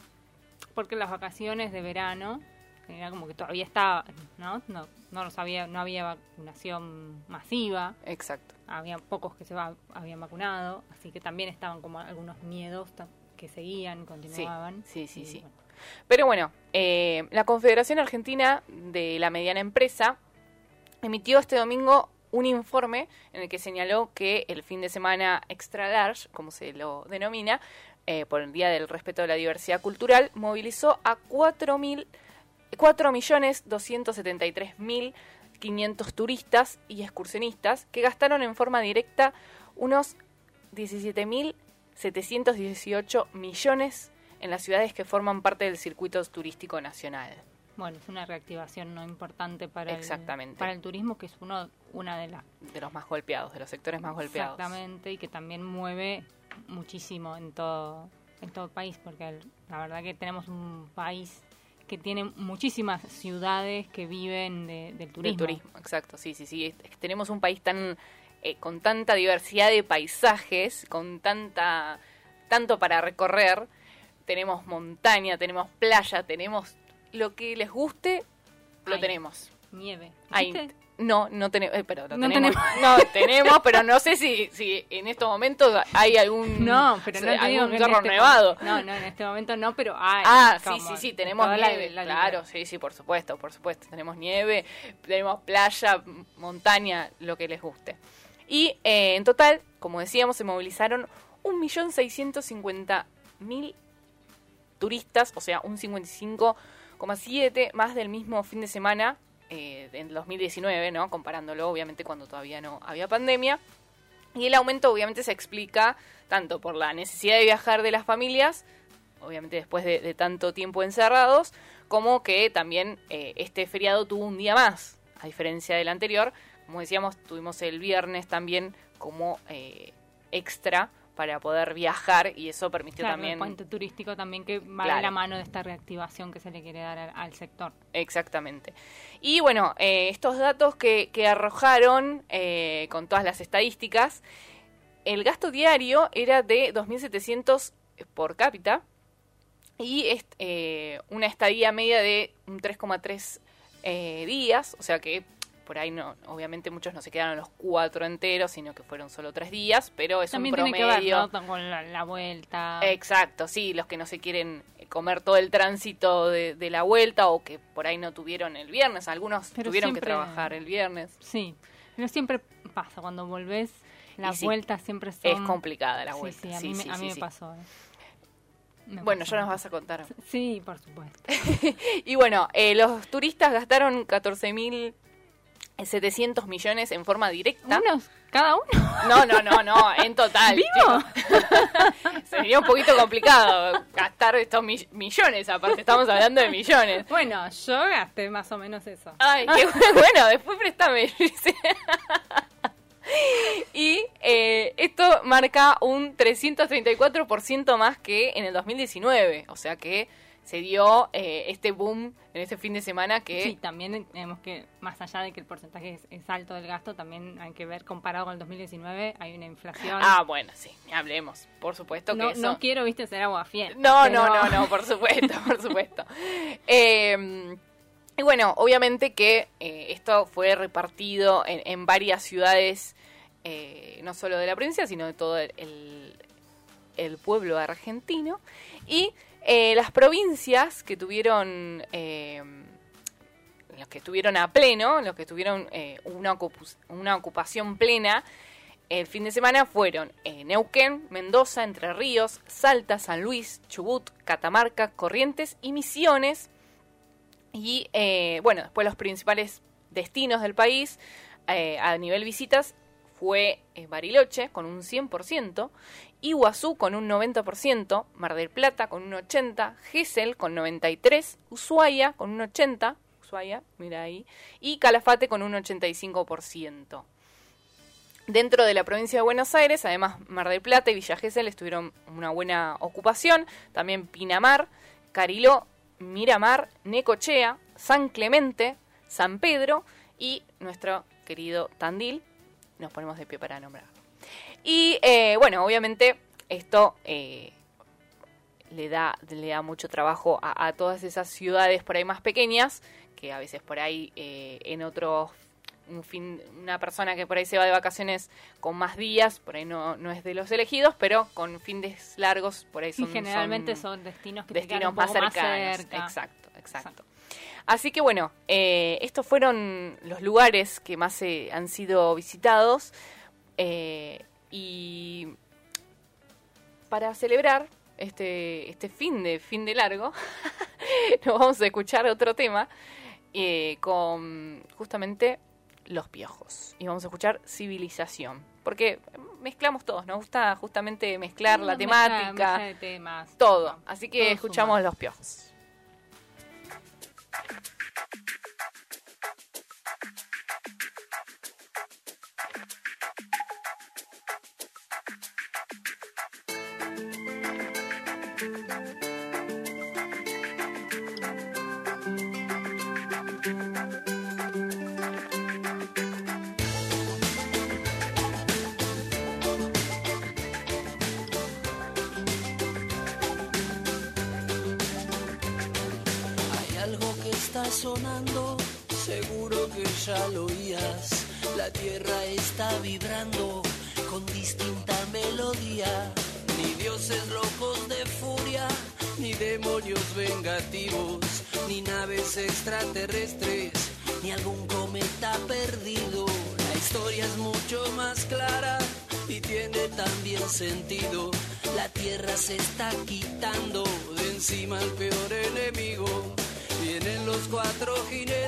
porque las vacaciones de verano, era como que todavía estaba, ¿no? No, no lo sabía, no había vacunación masiva. Exacto. Había pocos que se habían vacunado, así que también estaban como algunos miedos que seguían, continuaban. Sí, sí, sí. Pero bueno, eh, la Confederación Argentina de la Mediana Empresa emitió este domingo un informe en el que señaló que el fin de semana extra large, como se lo denomina, eh, por el Día del Respeto de la Diversidad Cultural, movilizó a 4.273.500 turistas y excursionistas que gastaron en forma directa unos 17.718 millones en las ciudades que forman parte del circuito turístico nacional. Bueno, es una reactivación no importante para, El, para el turismo, que es uno una de, las de los más golpeados, de los sectores más golpeados. Exactamente, y que también mueve muchísimo en todo, en todo el país, porque la verdad que tenemos un país que tiene muchísimas ciudades que viven del turismo. turismo, exacto, sí, sí, sí. Tenemos un país tan eh, con tanta diversidad de paisajes, con tanta tanto para recorrer. Tenemos montaña, tenemos playa, tenemos lo que les guste, lo tenemos. Nieve. No, no tenemos, eh, pero no tenemos, no tenemos, pero no sé si, si en estos momentos hay algún, no, pero no algún cerro este nevado. No, no, en este momento no, pero hay. Ah, sí, sí, sí, tenemos nieve, claro, sí, sí, por supuesto, por supuesto, tenemos nieve, tenemos playa, montaña, lo que les guste. Y eh, en total, como decíamos, se movilizaron 1.650.000 turistas, o sea, un 55,7 más del mismo fin de semana eh, en 2019, ¿no? Comparándolo, obviamente, cuando todavía no había pandemia. Y el aumento, obviamente, se explica tanto por la necesidad de viajar de las familias, obviamente después de, tanto tiempo encerrados, como que también eh, este feriado tuvo un día más, a diferencia del anterior. Como decíamos, tuvimos el viernes también como eh, extra para poder viajar y eso permitió también... El puente turístico también que va de la mano de esta reactivación que se le quiere dar al, sector. Exactamente. Y bueno, eh, estos datos que, arrojaron eh, con todas las estadísticas, el gasto diario era de 2.700 por cápita y eh, una estadía media de un 3,3 días, o sea que por ahí no, obviamente muchos no se quedaron los cuatro enteros, sino que fueron solo tres días, pero es También un tiene promedio. que ver ¿no? con la, la vuelta. Exacto, sí, los que no se quieren comer todo el tránsito de, de la vuelta o que por ahí no tuvieron el viernes, algunos Pero tuvieron que trabajar el viernes. Sí, pero siempre pasa, cuando volvés, las sí, vueltas siempre son... Es complicada la vuelta. sí, a sí, mí, me- a mí sí, me pasó. eh. Me Bueno, ya nos vas a contar. Sí, por supuesto. Y bueno, eh, los turistas gastaron 14.700 millones en forma directa. ¿Unos? ¿Cada uno? No, no, no, no, en total. ¿Vivo? Sería un poquito complicado gastar estos mi- millones, aparte estamos hablando de millones. Bueno, yo gasté más o menos eso. Ay, qué bu- bueno, después préstame. y eh, esto marca un 334% más que en el 2019. O sea que se dio eh, este boom en este fin de semana que... Sí, también tenemos que, más allá de que el porcentaje es, es alto del gasto, también hay que ver comparado con el 2019, hay una inflación. Ah, bueno, sí, hablemos. Por supuesto que no, eso... no quiero, viste, ser agua fiel. No, no, no, no, por supuesto, por supuesto. Eh, y bueno, obviamente que eh, esto fue repartido en, en varias ciudades, eh, no solo de la provincia, sino de todo el pueblo argentino. Y eh, las provincias que tuvieron, eh, los que estuvieron a pleno, los que tuvieron eh, una, una ocupación plena, el fin de semana fueron eh, Neuquén, Mendoza, Entre Ríos, Salta, San Luis, Chubut, Catamarca, Corrientes y Misiones. Y eh, bueno, después los principales destinos del país eh, a nivel visitas fue Bariloche con un 100%, Iguazú con un 90%, Mar del Plata con un 80%, Gesell con 93%, Ushuaia con un 80%, Ushuaia, mira ahí, y Calafate con un 85%. Dentro de la provincia de Buenos Aires, además Mar del Plata y Villa Gesell estuvieron una buena ocupación, también Pinamar, Cariló, Miramar, Necochea, San Clemente, San Pedro y nuestro querido Tandil. Nos ponemos de pie para nombrar. Y eh, bueno, obviamente esto eh, le, da, le da mucho trabajo a, a todas esas ciudades por ahí más pequeñas, que a veces por ahí eh, en otros un fin, una persona que por ahí se va de vacaciones con más días, por ahí no, no es de los elegidos, pero con fines largos, por ahí son, generalmente son son, destinos que te destinos quedan un más poco más cercanos. cerca. Exacto, exacto. Así que bueno, eh, estos fueron los lugares que más eh, han sido visitados. eh, y para celebrar este, este fin de fin de largo, nos vamos a escuchar otro tema eh, con justamente los piojos. Y vamos a escuchar civilización. Porque mezclamos todos, nos gusta justamente mezclar la mezcla- temática, mezcla de temas. todo. Así que todo escuchamos suma. los piojos. Sonando, seguro que ya lo oías. La tierra está vibrando con distinta melodía. Dioses locos de furia, ni demonios vengativos, ni naves extraterrestres, ni algún cometa perdido. La historia es mucho más clara y tiene también sentido. La tierra se está quitando de encima al peor enemigo. Vienen los cuatro jinetes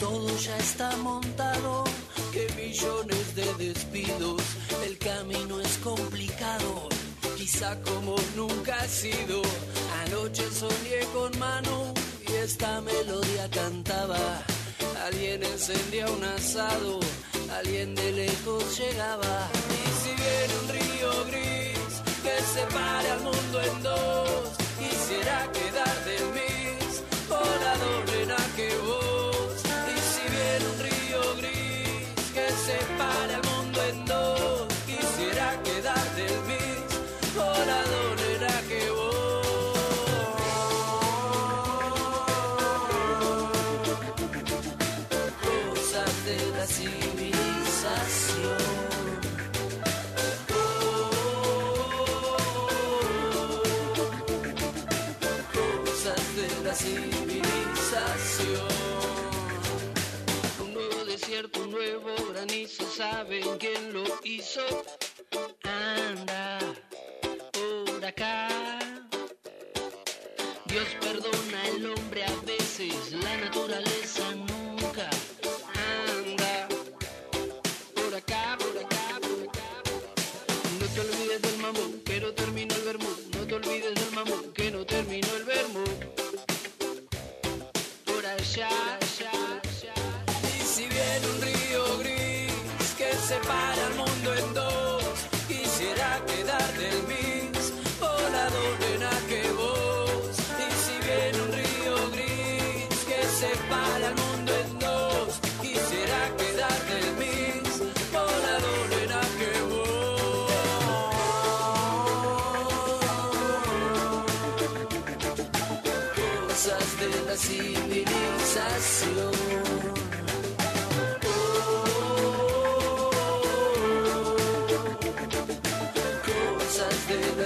todo ya está montado, que millones de despidos, el camino es complicado quizá como nunca ha sido. Anoche soñé con Manu y esta melodía cantaba. Alguien encendía un asado, alguien de lejos llegaba. Y si viene un río gris que separe al mundo en dos, quisiera quedar ¿saben quién lo hizo? Anda por acá. Dios perdona al hombre a veces, la naturaleza nunca. Anda por acá, por acá, por acá. No te olvides del mamón, que no terminó el vermú. No te olvides del mamón, que no terminó el vermú. Por allá.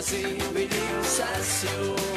Cosas de la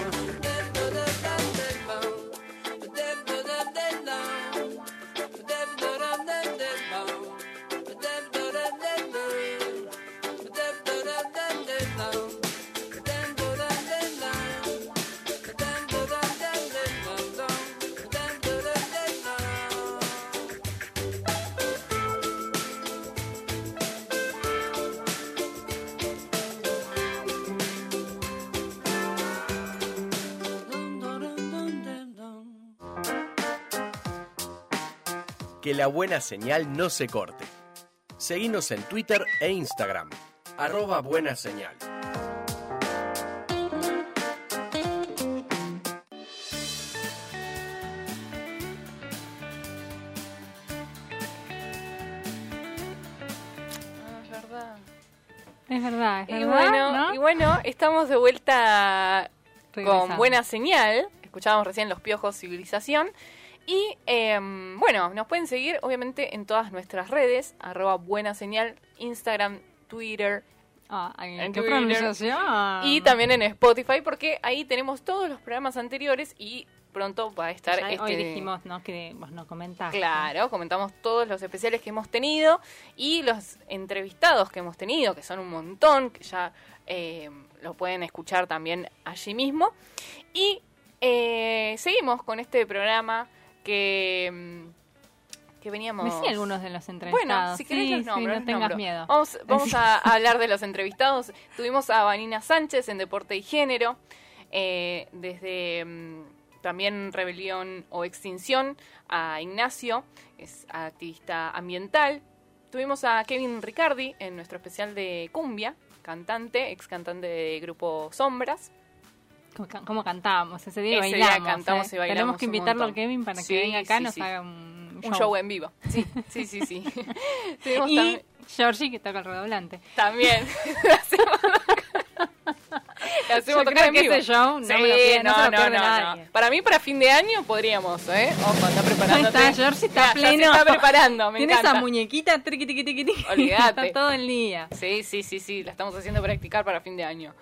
la buena señal no se corte. Seguinos en Twitter e Instagram. Arroba buena señal. Ah, es verdad. Es verdad, es Y verdad. bueno, ¿no? y bueno, estamos de vuelta Regresamos. con buena señal. Escuchábamos recién Los Piojos Civilización. Y em, bueno, nos pueden seguir obviamente en todas nuestras redes, arroba buena señal, Instagram, Twitter Ah, en ¿Qué Twitter. y también en Spotify porque ahí tenemos todos los programas anteriores y pronto va a estar Ya este... Hoy dijimos, ¿no? Que vos no comentaste. Claro, comentamos todos los especiales que hemos tenido y los entrevistados que hemos tenido, que son un montón, que ya eh, lo pueden escuchar también allí mismo. Y eh, seguimos con este programa que, mm, que veníamos... Me sí algunos de los entrevistados. Bueno, si querés sí, los sí, no tengas nombro. miedo. Vamos, vamos a, a hablar de los entrevistados. Tuvimos a Vanina Sánchez en Deporte y Género, eh, desde mm, también Rebelión o Extinción, a Ignacio, es activista ambiental. Tuvimos a Kevin Ricardi en nuestro especial de Cumbia, cantante, ex cantante de grupo Sombras. ¿Cómo, ca- cómo cantábamos? Ese día Ese día bailamos. cantamos ¿eh? y bailamos Tenemos que invitarlo a Kevin para que Sí, venga acá y sí, nos sí. haga un, Un show en vivo. Sí, sí, sí, sí. Y Georgie que toca el redoblante. también. Le hacemos- Yo tocar creo en que vivo. ese show no Sí, me lo pierde- no no, no. Para mí, para fin de año podríamos, ¿eh? Ojo, está preparando. Está, Georgie está pleno. está preparando, me Tiene encanta. esa muñequita triqui, tiqui, tiqui. Olvídate. Está todo el día. Sí, sí, sí, sí, la estamos haciendo practicar para fin de año.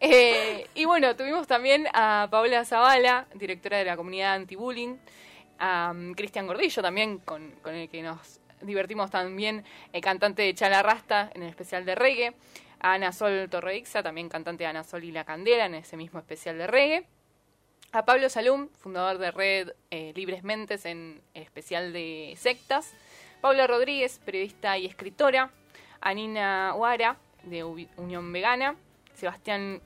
Eh, y bueno, tuvimos también a Paola Zavala, directora de la comunidad anti-bullying, a um, Cristian Gordillo también, con, el que nos divertimos también, eh, cantante de Chala Rasta en el especial de reggae, a Ana Sol Torreixa, también cantante de Ana Sol y la Candela en ese mismo especial de reggae, a Pablo Salum, fundador de Red eh, Libres Mentes en el especial de sectas, Paula Rodríguez, periodista y escritora, a Nina Huara, de Unión Vegana, Sebastián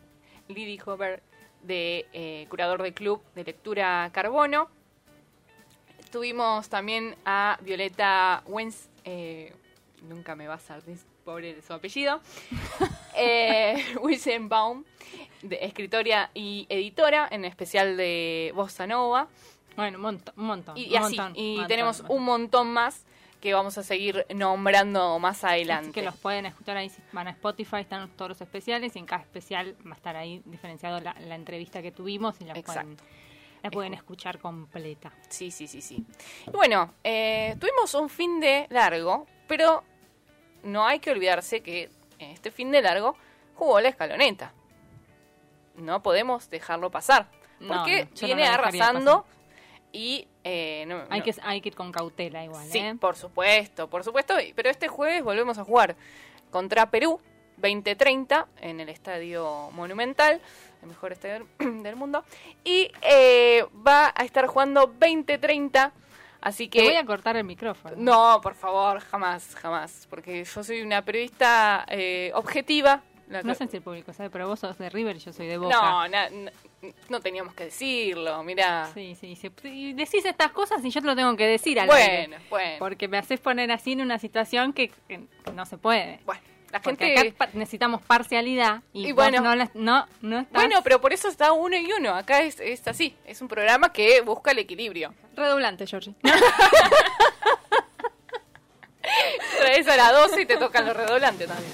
Lidihover, de eh, curador del club de lectura Carbono. Tuvimos también a Violeta Wens, eh, nunca me va a salir pobre de su apellido, eh, Baum, de escritora y editora, en especial de Bossa Nova. Bueno, un montón. Un montón Y, así, montón, y montón, tenemos montón. un montón más que vamos a seguir nombrando más adelante. Así que los pueden escuchar ahí, van a Spotify, están todos los especiales y en cada especial va a estar ahí diferenciado la, la entrevista que tuvimos y la pueden, la pueden escuchar completa. Sí, sí, sí, sí. Y bueno, eh, tuvimos un fin de largo, pero no hay que olvidarse que en este fin de largo jugó la escaloneta. No podemos dejarlo pasar. Porque no, yo no viene arrasando y... eh, no- Hay, no- que, hay que ir con cautela igual, Sí, ¿eh? por supuesto, por supuesto. Pero este jueves volvemos a jugar contra Perú, 2030, en el Estadio Monumental, el mejor estadio del- mundo. Y eh, va a estar jugando 2030, así Te que... voy a cortar el micrófono. No, por favor, jamás, jamás. Porque yo soy una periodista eh, objetiva. No que- sé si el público sabe, pero vos sos de River y yo soy de Boca. no, na- na- no teníamos que decirlo, mira. Sí, sí, sí. Y decís estas cosas y yo te lo tengo que decir al aire. Bueno, bueno. Porque me haces poner así en una situación que, que no se puede. Bueno, la Porque gente... acá necesitamos parcialidad y, bueno. no, no, no estás Bueno, pero por eso está uno y uno. Acá es, es así. Es un programa que busca el equilibrio. redoblante, Georgie. Traes a la 12 y te tocan los redoblantes también.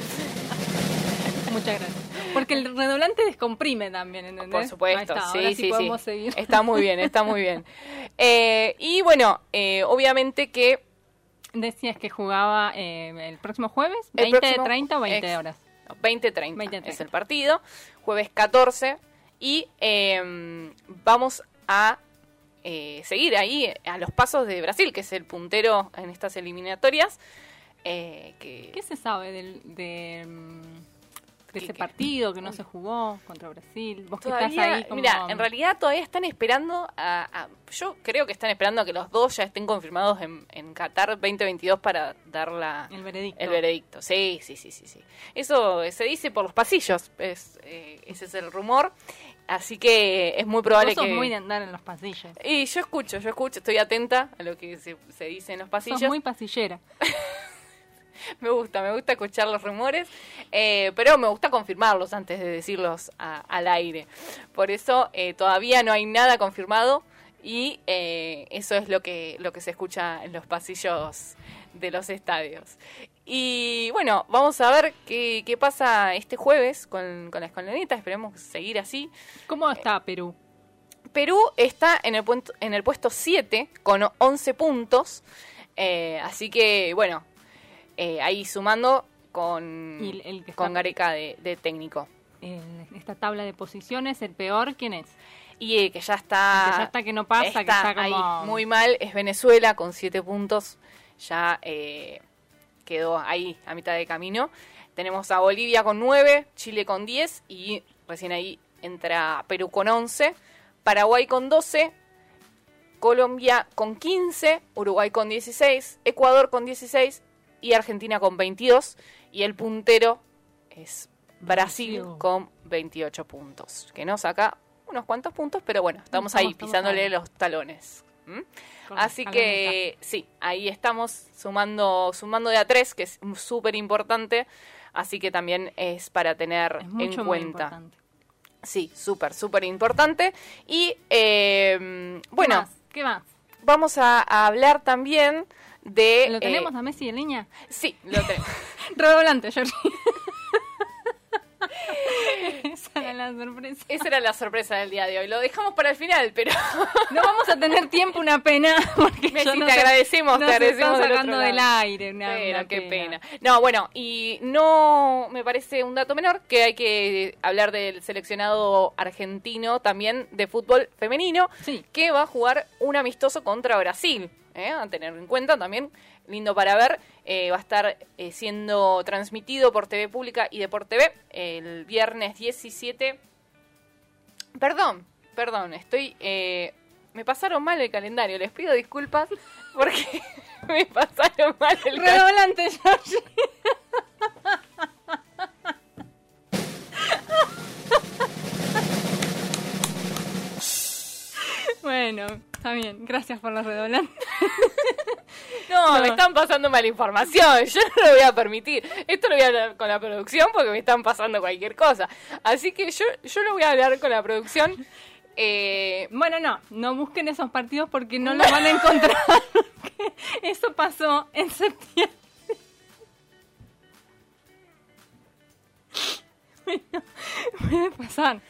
Muchas gracias. Porque el redoblante descomprime también, ¿entendés? Por supuesto, está, sí, ahora sí, sí. podemos seguir. Está muy bien, está muy bien. Eh, y bueno, eh, obviamente que Decías que jugaba eh, el próximo jueves, El 20, próximo- 30 o 20 ex- horas. 20-30 20-30. es el partido, jueves 14 y eh, vamos a eh, seguir ahí a los pasos de Brasil, que es el puntero en estas eliminatorias. eh, que ¿Qué se sabe del, de, mm, de ¿Qué- ese partido que no se jugó contra Brasil? Vos que estás todavía, ahí como... mira, en realidad todavía están esperando a, a- yo creo que están esperando a que los dos ya estén confirmados en, en Qatar 2022 para dar la, El veredicto. el veredicto. Sí, sí, sí, sí, sí. Eso se dice por los pasillos, es, eh, ese es el rumor. Así que es muy probable Vos sos que... muy de andar en los pasillos. Y yo escucho, yo escucho, estoy atenta a lo que se, se dice en los pasillos. Sos muy pasillera. Me gusta, me gusta escuchar los rumores, eh, pero me gusta confirmarlos antes de decirlos a- al aire. Por eso eh, todavía no hay nada confirmado y eh, eso es lo que, lo que se escucha en los pasillos de los estadios. Y bueno, vamos a ver qué, qué pasa este jueves con, con la escolaneta, esperemos seguir así. ¿Cómo está Perú? Perú está en el, en el puesto 7 con 11 puntos. eh, así que, bueno, eh, ahí sumando con, Y el- el que con Gareca de, de técnico. En esta tabla de posiciones, el peor, ¿quién es? Y eh, que ya está. El que ya está que no pasa, que está como- ahí muy mal es Venezuela con 7 puntos. Ya eh, quedó ahí a mitad de camino. Tenemos a Bolivia con 9, Chile con 10 y recién ahí entra Perú con 11, Paraguay con 12, Colombia con 15, Uruguay con 16, Ecuador con 16 y Argentina con 22. Y el puntero es Brasil con 28 puntos, que nos saca unos cuantos puntos, pero bueno, estamos, Estamos- ahí estamos pisándole ahí. los talones. ¿Mm? Así que sí, ahí estamos sumando, sumando de a tres, que es súper importante. Así que también es para tener Es mucho en cuenta. Sí, súper, súper importante. Y eh, ¿Qué bueno, más? ¿Qué más? vamos a, a hablar también de... ¿Lo eh, tenemos a Messi en línea? Sí, lo tenemos. Redoblante, Georgie. Esa era la sorpresa. Esa era la sorpresa del día de hoy. Lo dejamos para el final, pero No vamos a tener tiempo, una pena. Porque Messi, yo no te agradecemos, te agradecemos del sacando del aire. Una, Pero una qué pena. No, bueno, y no me parece un dato menor que hay que hablar del seleccionado argentino también de fútbol femenino, Sí. que va a jugar un amistoso contra Brasil. ¿eh? a tener en cuenta también. Lindo para ver. Eh, va a estar eh, siendo transmitido por TV Pública y Deport TV el viernes 17. Perdón, perdón, estoy. me pasaron mal el calendario, les pido disculpas porque me pasaron mal el calendario. Redoblante, bueno está bien. Gracias por los redoblantes. No, No. me están pasando mala información. Yo no lo voy a permitir. Esto lo voy a hablar con la producción porque me están pasando cualquier cosa. Así que yo, yo lo voy a hablar con la producción. Eh, Bueno, no, no busquen esos partidos porque no los van a encontrar. Eso pasó en septiembre. Bueno, puede pasar.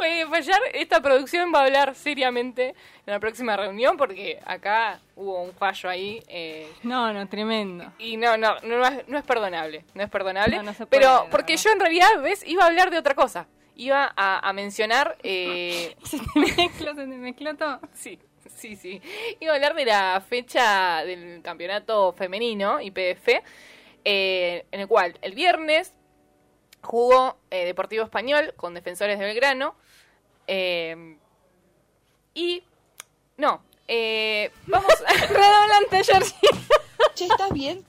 Puede fallar. Esta producción va a hablar seriamente en la próxima reunión porque acá hubo un fallo ahí. eh, No, no, tremendo. y no, no, no, es, no es perdonable. No es perdonable. No, no se puede, pero porque yo en realidad, ¿ves? Iba a hablar de otra cosa. Iba a, a mencionar. eh, Se te mezcló, se te mezcló todo. Sí, sí, sí. Iba a hablar de la fecha del campeonato femenino, IPF, eh, en el cual el viernes jugó eh, Deportivo Español con Defensores de Belgrano. Eh, y. No, eh, vamos a. Redoblante, Georgie. Che, ¿estás bien?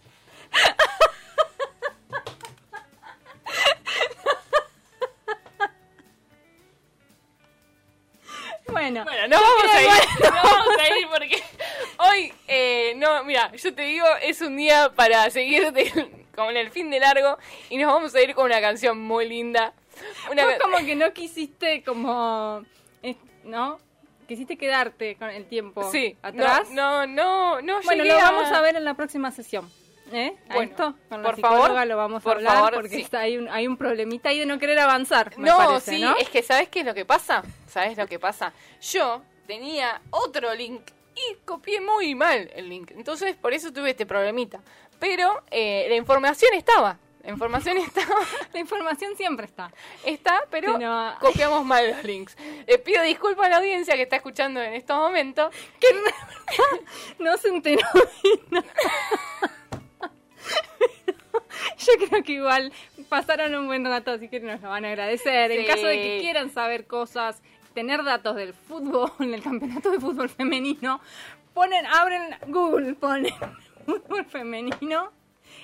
Bueno, Bueno, no vamos a ir, no vamos a ir porque hoy, eh, no, mira, yo te digo, es un día para seguir de- como en el fin de largo y nos vamos a ir con una canción muy linda. Una vos como que no quisiste como... ¿No? Quisiste quedarte con el tiempo Sí, atrás. No, no, no, no Bueno, lo vamos a ver en la próxima sesión. ¿Eh? A Bueno, esto, con la por psicóloga favor, lo vamos a por hablar favor, porque sí. está, hay, un, hay un problemita ahí de no querer avanzar, me No, parece, sí, ¿no? es que ¿sabes qué es lo que pasa? ¿Sabes lo que pasa? Yo tenía otro link y copié muy mal el link. Entonces, por eso tuve este problemita. Pero eh, la información estaba. La información estaba, La información siempre está. está, pero Pero- copiamos mal los links. Les pido disculpas a la audiencia que está escuchando en estos momentos. Que no se enteró nada. Yo creo que igual pasaron un buen rato, así que nos lo van a agradecer. En Sí. caso de que quieran saber cosas, tener datos del fútbol, del campeonato de fútbol femenino, ponen, abren Google, ponen fútbol femenino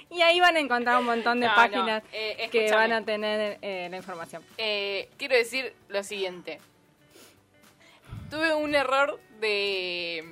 y ahí van a encontrar un montón de No, no, páginas eh, que van a tener eh, la información. Eh, quiero decir lo siguiente. Tuve un error de...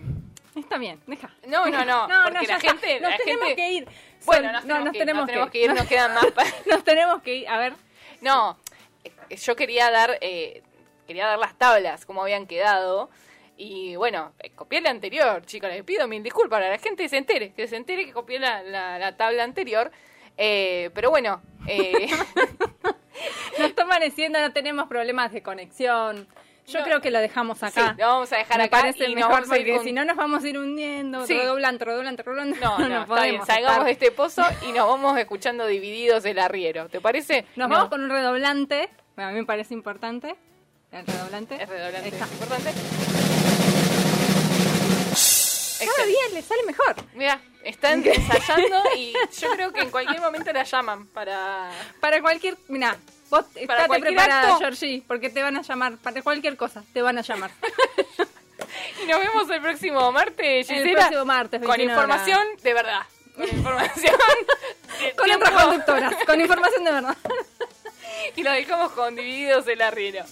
Está bien, deja. No, no, no, porque ya la gente- Nos la tenemos gente- que ir. Bueno, nos no, tenemos nos que tenemos nos tenemos que que ir, nos quedan más nos tenemos que ir. A ver, No, eh, yo quería dar, eh, quería dar las tablas, como habían quedado. Y bueno, eh, copié la anterior, chicos, les pido mil disculpas para la gente que se entere, que se entere que copié la, la- la tabla anterior. Eh, pero bueno, eh, nos está pareciendo, no tenemos problemas de conexión. Yo No. creo que lo dejamos sí, acá. lo vamos a dejar Me acá parece y mejor vamos a porque con- si no nos vamos a ir hundiendo, Sí. redoblante, redoblante, redoblante. No, no, está bien, podemos salgamos estar. de este pozo y nos vamos escuchando divididos el arriero, ¿te parece? Nos No, vamos con un redoblante. A mí me parece importante. El redoblante. Es redoblante, Está. es importante. Cada día le sale mejor. Mira, están ensayando y yo creo que en cualquier momento la llaman para... Para cualquier. Mira, vos estate cualquier preparada, acto. Georgie, porque te van a llamar. Para cualquier cosa, te van a llamar. Y nos vemos el próximo martes, El Gisela, próximo martes, Con 21 información de verdad. Con información. de con otras conductoras, con información de verdad. Y lo dejamos con divididos el arriero.